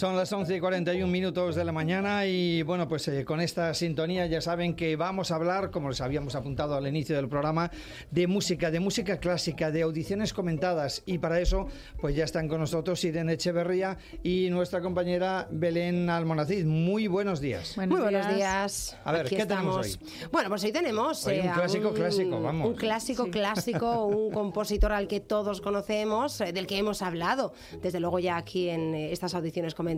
Son las 11 y 41 minutos de la mañana y bueno, pues eh, con esta sintonía ya saben que vamos a hablar, como les habíamos apuntado al inicio del programa, de música, de música clásica, de audiciones comentadas y para eso pues ya están con nosotros Irene Echeverría y nuestra compañera Belén Almonacid. Muy buenos días. Muy buenos días. A ver, Aquí ¿qué tenemos estamos. hoy? Bueno, pues hoy tenemos Hoy un a clásico clásico, vamos. Un clásico clásico, un compositor al que todos conocemos, eh, del que hemos hablado, desde luego ya aquí en eh, estas audiciones comentadas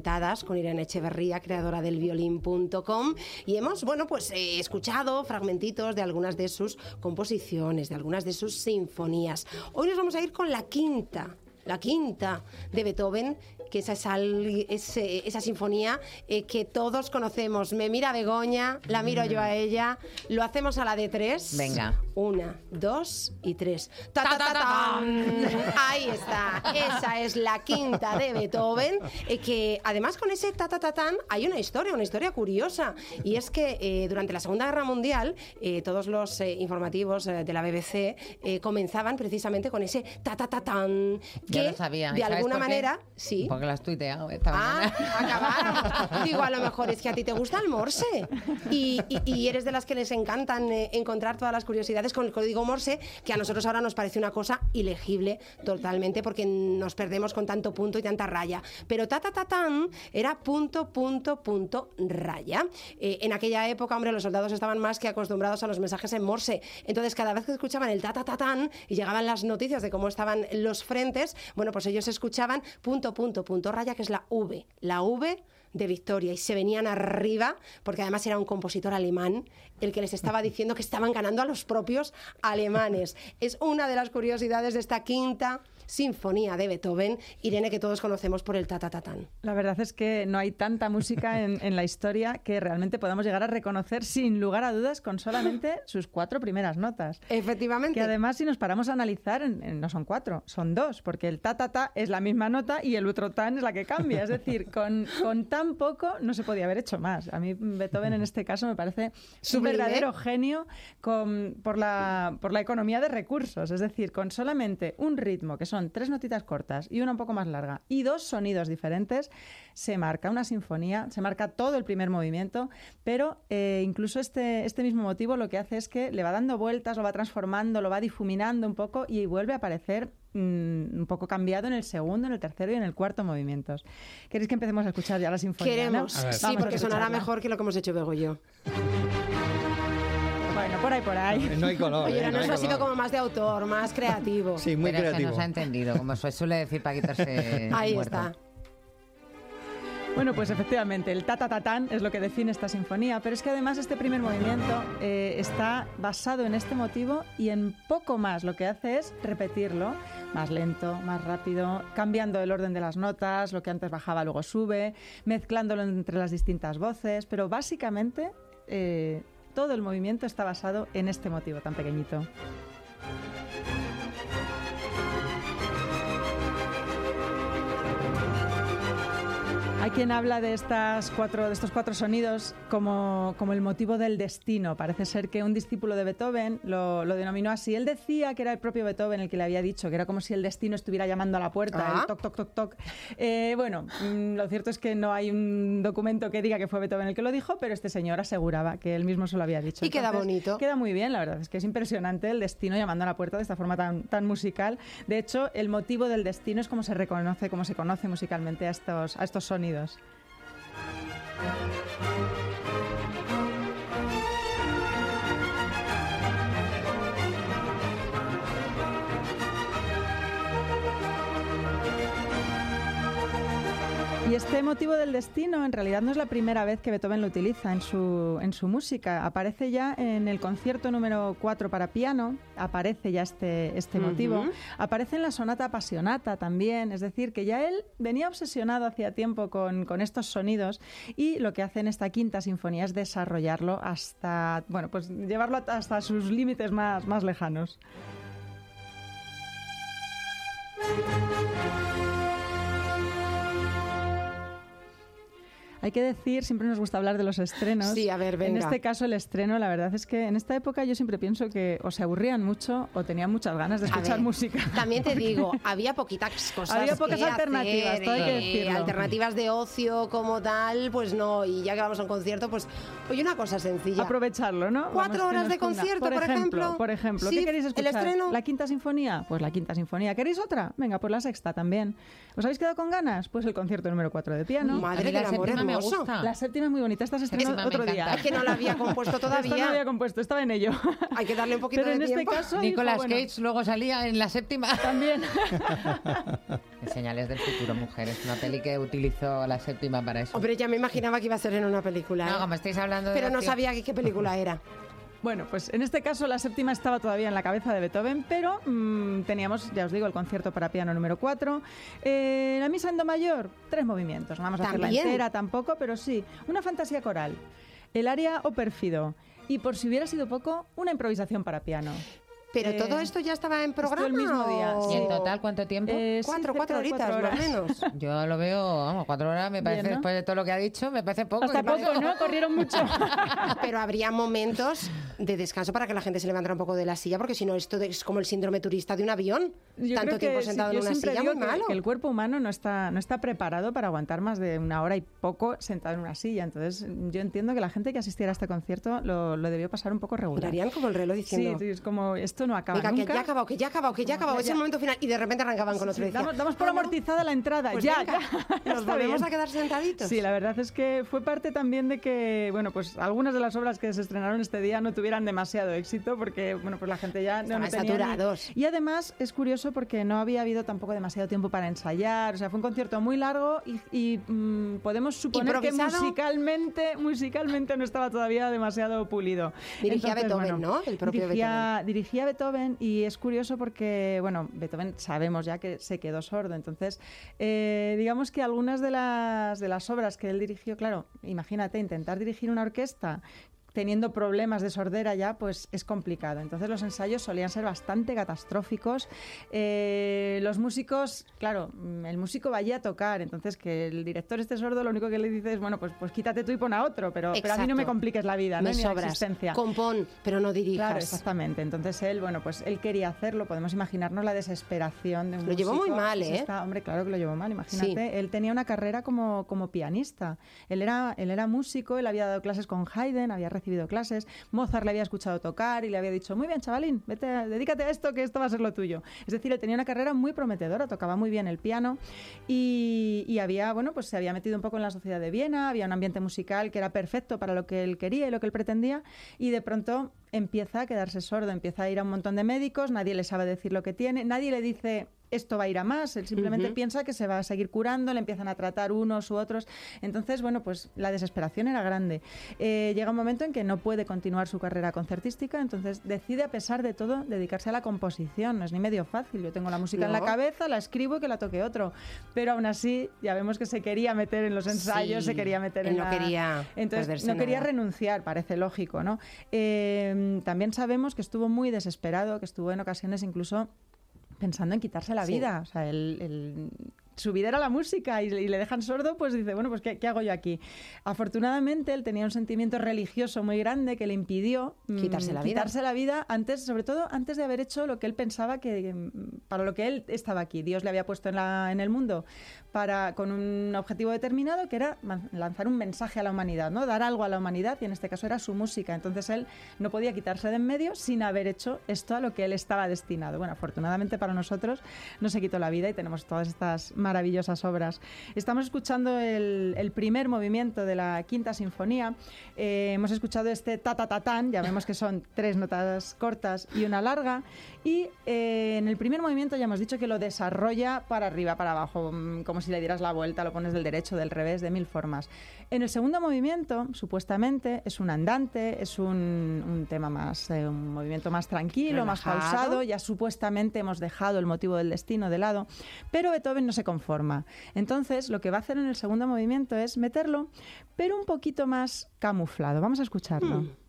con Irene Echeverría, creadora del violín.com, y hemos, bueno, pues eh, escuchado fragmentitos de algunas de sus composiciones, de algunas de sus sinfonías. Hoy nos vamos a ir con la quinta. La quinta de Beethoven, que esa, es esa sinfonía eh, que todos conocemos. Me mira Begoña, la miro yo a ella. Lo hacemos a la de tres. Venga. Una, dos y tres. ¡Ta, ta, ta, tan! Ahí está. Esa es la quinta de Beethoven. eh, que además con ese ta, ta, ta, tan hay una historia, una historia curiosa. Y es que eh, durante la Segunda Guerra Mundial, eh, todos los eh, informativos de la BBC comenzaban precisamente con ese ta, ta, ta, tan. Que lo sabía. de ¿Y sabes alguna manera, sí. Porque lo has tuiteado esta Ah, acabáramos. Digo, a lo mejor es que a ti te gusta el morse y, y- y eres de las que les encantan encontrar todas las curiosidades con el código morse, que a nosotros ahora nos parece una cosa ilegible totalmente porque nos perdemos con tanto punto y tanta raya. Pero ta ta ta tan era punto, punto, punto, raya. Eh, en aquella época, hombre, los soldados estaban más que acostumbrados a los mensajes en morse. Entonces, cada vez que escuchaban el ta ta ta tan y llegaban las noticias de cómo estaban los frentes, bueno, pues ellos escuchaban punto, punto, punto, raya, que es la V. La V de Victoria y se venían arriba porque además era un compositor alemán el que les estaba diciendo que estaban ganando a los propios alemanes. Es una de las curiosidades de esta quinta sinfonía de Beethoven, Irene, que todos conocemos por el tatatatán. La verdad es que no hay tanta música en, en la historia que realmente podamos llegar a reconocer sin lugar a dudas con solamente sus cuatro primeras notas. Efectivamente. Que además, si nos paramos a analizar, en- en- no son cuatro, son dos, porque el ta ta ta es la misma nota y el otro tan es la que cambia. Es decir, con, con tan poco no se podía haber hecho más. A mí Beethoven en este caso me parece un Sublime. verdadero genio con- por, la, por la economía de recursos. Es decir, con solamente un ritmo, que son tres notitas cortas y una un poco más larga, y dos sonidos diferentes, se marca una sinfonía, se marca todo el primer movimiento, pero eh, incluso este, este mismo motivo lo que hace es que le va dando vueltas, lo va transformando, lo va difuminando un poco y vuelve a aparecer mm, un poco cambiado en el segundo, en el tercero y en el cuarto movimientos. ¿Queréis que empecemos a escuchar ya la sinfonía? Queremos, no? A ver. sí, porque sonará mejor que lo que hemos hecho Bego y yo. Bueno, por ahí, por ahí. No hay color. Oye, eh, no, no hay eso ha sido como más de autor, más creativo. Sí, muy Pero se creativo. nos ha entendido, como se suele decir para quitarse el Ahí muerto. está. Bueno, pues efectivamente, el ta ta ta tan es lo que define esta sinfonía, pero es que además este primer movimiento eh, está basado en este motivo y en poco más. Lo que hace es repetirlo, más lento, más rápido, cambiando el orden de las notas, lo que antes bajaba luego sube, mezclándolo entre las distintas voces, pero básicamente eh, todo el movimiento está basado en este motivo tan pequeñito. Hay quien habla de, estas cuatro, de estos cuatro sonidos como, como el motivo del destino. Parece ser que un discípulo de Beethoven lo, lo denominó así. Él decía que era el propio Beethoven el que le había dicho, que era como si el destino estuviera llamando a la puerta, Ah. el toc, toc, toc, toc. Eh, bueno, mm, lo cierto es que no hay un documento que diga que fue Beethoven el que lo dijo, pero este señor aseguraba que él mismo se lo había dicho. Y queda bonito. Queda muy bien, la verdad es que es impresionante el destino llamando a la puerta de esta forma tan, tan musical. De hecho, el motivo del destino es como se reconoce, como se conoce musicalmente a estos, a estos sonidos. Unidos. Y este motivo del destino en realidad no es la primera vez que Beethoven lo utiliza en su, en su música. Aparece ya en el concierto número 4 para piano, aparece ya este, este motivo. Aparece en la sonata apasionata también, es decir, que ya él venía obsesionado hacía tiempo con, con estos sonidos y lo que hace en esta quinta sinfonía es desarrollarlo hasta, bueno, pues llevarlo hasta sus límites más, más lejanos. Hay que decir, siempre nos gusta hablar de los estrenos. Sí, a ver, En venga. este caso, el estreno, la verdad es que en esta época yo siempre pienso que o se aburrían mucho o tenían muchas ganas de escuchar ver, música. También te digo, había poquitas cosas. Había pocas que alternativas, hacer, todo hay que eh, decirlo. Alternativas de ocio como tal, pues no. Y ya que vamos a un concierto, pues oye, una cosa sencilla. Aprovecharlo, ¿no? Cuatro Vamos, horas de funda. concierto, por ejemplo. Por ejemplo, Sí, ¿qué queréis el escuchar? estreno. ¿La quinta sinfonía? Pues la quinta sinfonía. ¿Queréis otra? Venga, pues la sexta también. ¿Os habéis quedado con ganas? Pues el concierto número 4 de piano. Madre mí la séptima me gusta. La séptima es muy bonita, esta se estrenó otro día. Es que no la había compuesto Esta no la había todavía. compuesto, estaba en ello. Hay que darle un poquito Pero de en este tiempo. caso dijo, Nicolas bueno, Cage luego salía en la séptima. también. Señales del futuro, mujeres. Una peli que utilizó la séptima para eso. Hombre, ya me imaginaba que iba a ser en una película. No, ¿eh? como estáis hablando de Pero no acción. sabía qué película era. Bueno, pues en este caso la séptima estaba todavía en la cabeza de Beethoven, pero mm, teníamos, ya os digo, el concierto para piano número 4. Eh, la misa en do mayor, tres movimientos. No vamos a hacerla ¿También? entera tampoco, pero sí. Una fantasía coral, el aria o pérfido. Y por si hubiera sido poco, una improvisación para piano. Pero Eh, todo esto ya estaba en programa. el mismo día, o- ¿Y en total cuánto tiempo? Eh, sí, Cuatro, cuatro horitas, cuatro más o horas. menos. Yo lo veo, vamos, cuatro horas me parece, Bien, ¿no? después de todo lo que ha dicho, me parece poco. Hasta poco, ¿no? Corrieron mucho. Pero habría momentos de descanso para que la gente se levantara un poco de la silla, porque si no, esto es como el síndrome turista de un avión. Yo Tanto que tiempo sí, sentado en una silla, muy que, malo. que el cuerpo humano no está, no está preparado para aguantar más de una hora y poco sentado en una silla. Entonces, yo entiendo que la gente que asistiera a este concierto lo, lo debió pasar un poco regular. Mirarían como el reloj Sí, diciendo... sí, es como esto no acaba Venga, que ya ha acabado, que ya ha acabado, que ya ha acabado. Es el momento final. Y de repente arrancaban con otro. Sí, damos, damos por "Ah, no, amortizada la entrada. pues ya, venga, ya, Nos volvemos bien. a quedar sentaditos. Sí, la verdad es que fue parte también de que, bueno, pues algunas de las obras que se estrenaron este día no tuvieran demasiado éxito porque, bueno, pues la gente ya no, tenía ni- saturados. Y además es curioso porque no había habido tampoco demasiado tiempo para ensayar, o sea, fue un concierto muy largo y, y, mm, podemos suponer que musicalmente, musicalmente no estaba todavía demasiado pulido. Dirigía Beethoven, ¿no? El propio dirigía, dirigía Beethoven y es curioso porque, bueno, Beethoven sabemos ya que se quedó sordo, entonces eh, digamos que algunas de las, de las obras que él dirigió, claro, imagínate, intentar dirigir una orquesta teniendo problemas de sordera ya, pues es complicado. Entonces los ensayos solían ser bastante catastróficos. Eh, los músicos, claro, mm, el músico vaya a tocar, entonces que el director esté sordo, lo único que le dice es, bueno, pues, pues quítate tú y pon a otro, pero, pero a mí no me compliques la vida, ¿no? Me ni la sobras. existencia. Compón, pero no dirijas. Claro, exactamente. Entonces él, bueno, pues él quería hacerlo. Podemos imaginarnos la desesperación de un Lo llevó muy mal, ¿eh? está- hombre, claro que lo llevó mal. Imagínate, Sí. él tenía una carrera como, como pianista. Él era, él era músico, él había dado clases con Haydn, había recibido clases. Mozart le había escuchado tocar y le había dicho, muy bien, chavalín, vete, dedícate a esto, que esto va a ser lo tuyo. Es decir, él tenía una carrera muy prometedora, tocaba muy bien el piano y, y había, bueno, pues se había metido un poco en la sociedad de Viena, había un ambiente musical que era perfecto para lo que él quería y lo que él pretendía y de pronto empieza a quedarse sordo, empieza a ir a un montón de médicos, nadie le sabe decir lo que tiene, nadie le dice esto va a ir a más, él simplemente piensa que se va a seguir curando, le empiezan a tratar unos u otros. Entonces, bueno, pues la desesperación era grande. Eh, llega un momento en que no puede continuar su carrera concertística, entonces decide, a pesar de todo, dedicarse a la composición. No es ni medio fácil. Yo tengo la música en la cabeza, la escribo y que la toque otro. Pero aún así, ya vemos que se quería meter en los ensayos, Sí, se quería meter en no la- quería Entonces, no quería renunciar, parece lógico, ¿no? Eh, también sabemos que estuvo muy desesperado, que estuvo en ocasiones incluso pensando en quitarse la Sí. vida. O sea, su vida era la música y, y le dejan sordo, pues dice, bueno, pues ¿qué, qué hago yo aquí? Afortunadamente, él tenía un sentimiento religioso muy grande que le impidió mm, Quitarse la vida. la vida antes, sobre todo antes de haber hecho lo que él pensaba que mm, para lo que él estaba aquí. Dios le había puesto en, la, en el mundo para con un objetivo determinado que era lanzar un mensaje a la humanidad, ¿no? Dar algo a la humanidad y en este caso era su música. Entonces él no podía quitarse de en medio sin haber hecho esto a lo que él estaba destinado. Bueno, afortunadamente para nosotros no se quitó la vida y tenemos todas estas maravillosas obras. Estamos escuchando el, el primer movimiento de la quinta sinfonía. Eh, hemos escuchado este ta ta ta tan, ya vemos que son tres notas cortas y una larga. Y eh, en el primer movimiento ya hemos dicho que lo desarrolla para arriba, para abajo, mm, como si le dieras la vuelta, lo pones del derecho, del revés, de mil formas. En el segundo movimiento, supuestamente, es un andante, es un, un tema más, eh, un movimiento más tranquilo, más pausado, ya supuestamente hemos dejado el motivo del destino de lado, pero Beethoven no se conforma. Entonces, lo que va a hacer en el segundo movimiento es meterlo, pero un poquito más camuflado. Vamos a escucharlo. Hmm.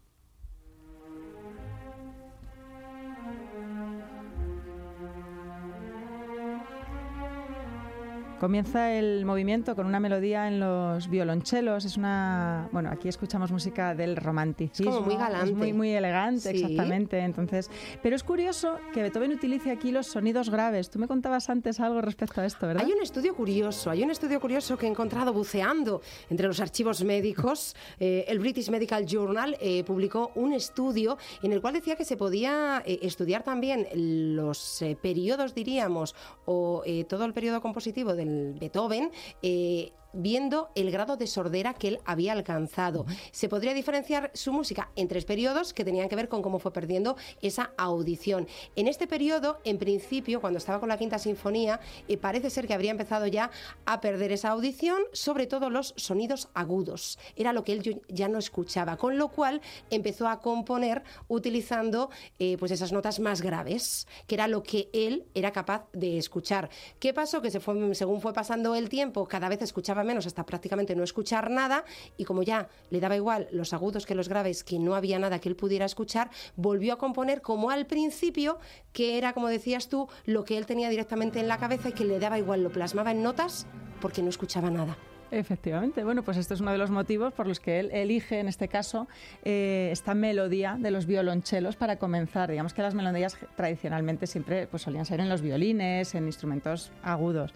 Comienza el movimiento con una melodía en los violonchelos. Es una. Bueno, aquí escuchamos música del romanticismo. Es como muy galante. Es muy, muy elegante, Sí. exactamente. Entonces, pero es curioso que Beethoven utilice aquí los sonidos graves. Tú me contabas antes algo respecto a esto, ¿verdad? Hay un estudio curioso, hay un estudio curioso que he encontrado buceando entre los archivos médicos. Eh, el British Medical Journal eh, publicó un estudio en el cual decía que se podía eh, estudiar también los eh, periodos, diríamos, o eh, todo el periodo compositivo del Beethoven. eh, viendo el grado de sordera que él había alcanzado. Se podría diferenciar su música en tres periodos que tenían que ver con cómo fue perdiendo esa audición. En este periodo, en principio, cuando estaba con la quinta sinfonía, eh, parece ser que habría empezado ya a perder esa audición, sobre todo los sonidos agudos. Era lo que él ya no escuchaba, con lo cual empezó a componer utilizando eh, pues esas notas más graves, que era lo que él era capaz de escuchar. ¿Qué pasó? Que según fue pasando el tiempo, cada vez escuchaba menos hasta prácticamente no escuchar nada y como ya le daba igual los agudos que los graves, que no había nada que él pudiera escuchar, volvió a componer como al principio, que era, como decías tú, lo que él tenía directamente en la cabeza y que le daba igual, lo plasmaba en notas porque no escuchaba nada. Efectivamente, bueno, pues esto es uno de los motivos por los que él elige, en este caso, eh, esta melodía de los violonchelos para comenzar. Digamos que las melodías tradicionalmente siempre pues, solían ser en los violines, en instrumentos agudos.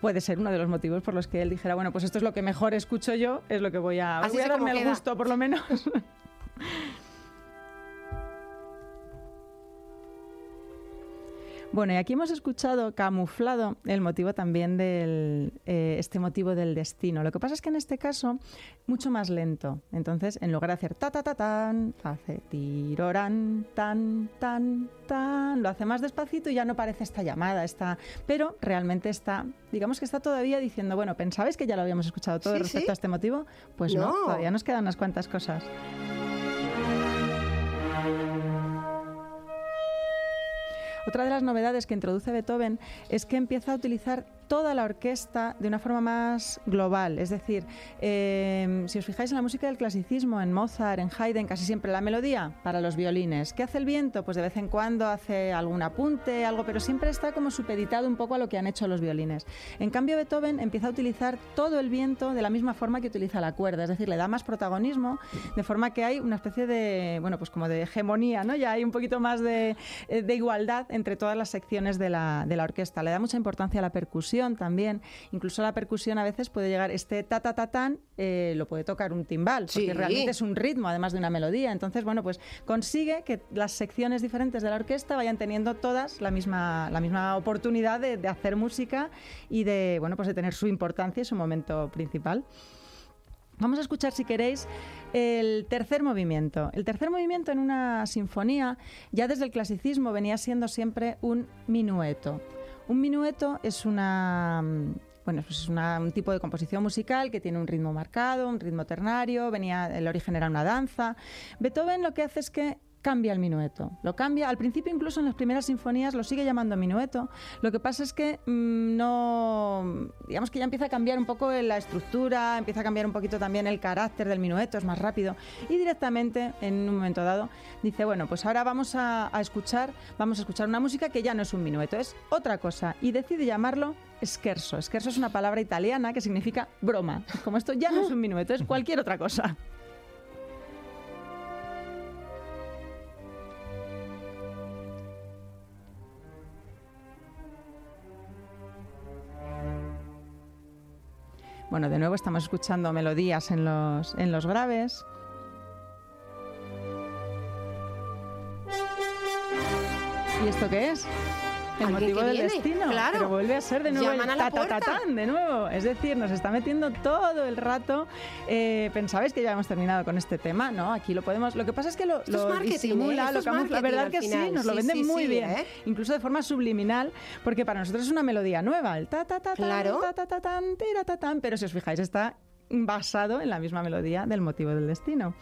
Puede ser uno de los motivos por los que él dijera, bueno, pues esto es lo que mejor escucho yo, es lo que voy a, Así voy a sé cómo darme el gusto, por lo menos. Bueno, y aquí hemos escuchado camuflado el motivo también del eh, este motivo del destino. Lo que pasa es que en este caso mucho más lento. Entonces, en lugar de hacer ta ta ta tan, hace tirorán tan tan tan, lo hace más despacito y ya no parece esta llamada, está, pero realmente está, digamos que está todavía diciendo, bueno, pensabais que ya lo habíamos escuchado todo Sí, respecto sí. a este motivo, pues no, No. todavía nos quedan unas cuantas cosas. Otra de las novedades que introduce Beethoven es que empieza a utilizar toda la orquesta de una forma más global. Es decir, eh, si os fijáis en la música del clasicismo, en Mozart, en Haydn, casi siempre la melodía para los violines. ¿Qué hace el viento? Pues de vez en cuando hace algún apunte, algo, pero siempre está como supeditado un poco a lo que han hecho los violines. En cambio, Beethoven empieza a utilizar todo el viento de la misma forma que utiliza la cuerda, es decir, le da más protagonismo, de forma que hay una especie de, bueno, pues como de hegemonía, ¿no? Ya hay un poquito más de, eh, igualdad entre todas las secciones de la, de la orquesta. Le da mucha importancia a la percusión también. Incluso la percusión a veces puede llegar, este ta ta ta tan, eh, lo puede tocar un timbal, porque Sí. realmente es un ritmo, además de una melodía. Entonces, bueno, pues consigue que las secciones diferentes de la orquesta vayan teniendo todas la misma, la misma oportunidad de, de hacer música y de, bueno, pues de tener su importancia y su momento principal. Vamos a escuchar, si queréis, el tercer movimiento. El tercer movimiento en una sinfonía, ya desde el clasicismo, venía siendo siempre un minueto. Un minueto es una. mm, Bueno, pues es una- un tipo de composición musical que tiene un ritmo marcado, un ritmo ternario, venía, el origen era una danza. Beethoven lo que hace es que cambia el minueto. Lo cambia, al principio incluso en las primeras sinfonías lo sigue llamando minueto. Lo que pasa es que mm, no, digamos que ya empieza a cambiar un poco la estructura, empieza a cambiar un poquito también el carácter del minueto, es más rápido. Y directamente, en un momento dado, dice, bueno, pues ahora vamos a, escuchar, vamos a escuchar una música que ya no es un minueto, es otra cosa. Y decide llamarlo scherzo. Scherzo es una palabra italiana que significa broma. Como esto ya no es un minueto, es cualquier otra cosa. Bueno, de nuevo estamos escuchando melodías en los, en los graves. ¿Y esto qué es? El motivo del viene, destino. claro. Pero vuelve a ser de nuevo Llaman a el la ta-ta-ta-tan, de nuevo. Es decir, nos está metiendo todo el rato. Eh, Pensabais que ya hemos terminado con este tema, ¿no? Aquí lo podemos. Lo que pasa es que lo, es lo marketing, ¿eh? disimula, Esto lo es camufla. La verdad que sí, nos lo Sí, venden sí, muy sí, bien. ¿eh? Incluso de forma subliminal, porque para nosotros es una melodía nueva. El ta-ta-ta-tan, Claro. ta-ta-ta-tan, tira-ta-tan, pero si os fijáis, está basado en la misma melodía del motivo del destino.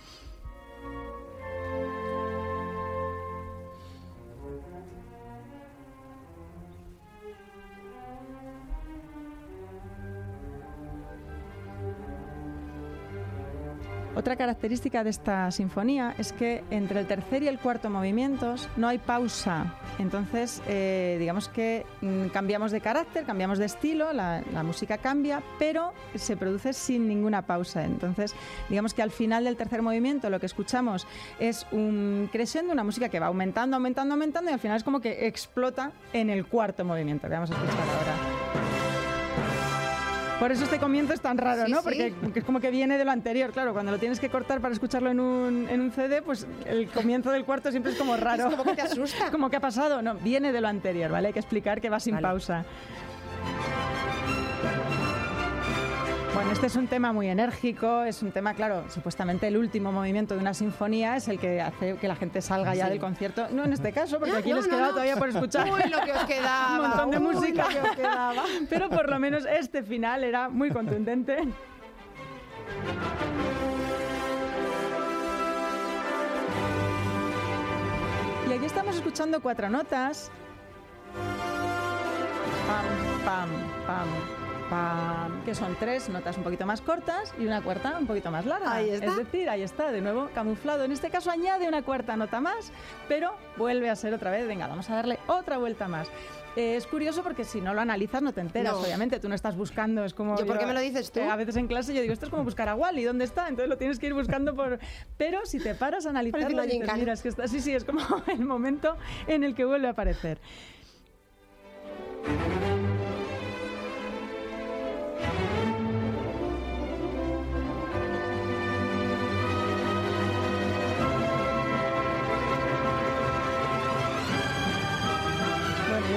Otra característica de esta sinfonía es que entre el tercer y el cuarto movimientos no hay pausa. Entonces, eh, digamos que mm, cambiamos de carácter, cambiamos de estilo, la, música cambia, pero se produce sin ninguna pausa. Entonces, digamos que al final del tercer movimiento lo que escuchamos es un crescendo, una música que va aumentando, aumentando, aumentando y al final es como que explota en el cuarto movimiento que vamos a escuchar ahora. Por eso este comienzo es tan raro, Sí, ¿no? sí. Porque es como que viene de lo anterior. Claro, cuando lo tienes que cortar para escucharlo en un, en un CD, pues el comienzo del cuarto siempre es como raro. Es como que te asusta. como que ha pasado. No, viene de lo anterior, ¿vale? Hay que explicar que va sin Vale. pausa. Bueno, este es un tema muy enérgico, es un tema, claro, supuestamente el último movimiento de una sinfonía es el que hace que la gente salga ya del concierto. No en este caso, porque Ah, aquí no, les no, queda no. todavía por escuchar. Uy, lo que os quedaba. un montón de uy, música. lo que os quedaba. Pero por lo menos este final era muy contundente. Y aquí estamos escuchando cuatro notas. Pam, pam, pam, Que son tres notas un poquito más cortas y una cuarta un poquito más larga. Ahí está. Es decir, ahí está, de nuevo camuflado. En este caso añade una cuarta nota más, pero vuelve a ser otra vez. Venga, vamos a darle otra vuelta más. Eh, es curioso porque si no lo analizas no te enteras, No. obviamente. Tú no estás buscando, es como... ¿Yo por qué me lo dices tú? eh, a veces en clase yo digo, esto es como buscar a Wally, ¿dónde está? Entonces lo tienes que ir buscando por... Pero si te paras a analizarlo, dices, mira, es que está... Sí, sí, es como el momento en el que vuelve a aparecer.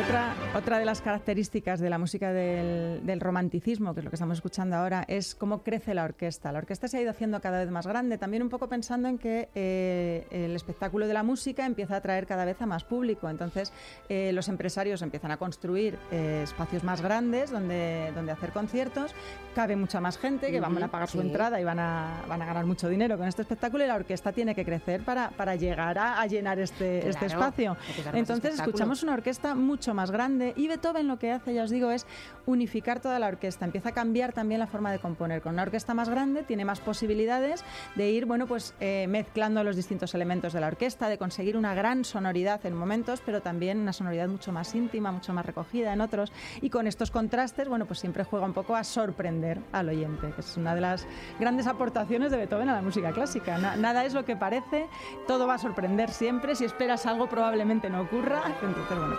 Bueno, y otra, de las características de la música del, del romanticismo, que es lo que estamos escuchando ahora, es cómo crece la orquesta. La orquesta se ha ido haciendo cada vez más grande, también un poco pensando en que eh, el espectáculo de la música empieza a atraer cada vez a más público. Entonces, eh, los empresarios empiezan a construir eh, espacios más grandes donde, donde hacer conciertos. Cabe mucha más gente que van a pagar su entrada y van a, van a ganar mucho dinero con este espectáculo y la orquesta tiene que crecer para, para llegar a, a llenar este, este espacio. Entonces escuchamos una orquesta mucho más y Beethoven lo que hace, ya os digo, es unificar toda la orquesta. Empieza a cambiar también la forma de componer. Con una orquesta más grande tiene más posibilidades de ir, bueno, pues eh, mezclando los distintos elementos de la orquesta, de conseguir una gran sonoridad en momentos, pero también una sonoridad mucho más íntima, mucho más recogida en otros. Y con estos contrastes, bueno, pues siempre juega un poco a sorprender al oyente, que es una de las grandes aportaciones de Beethoven a la música clásica. Na- nada es lo que parece, todo va a sorprender siempre. Si esperas algo, probablemente no ocurra. Entonces, bueno,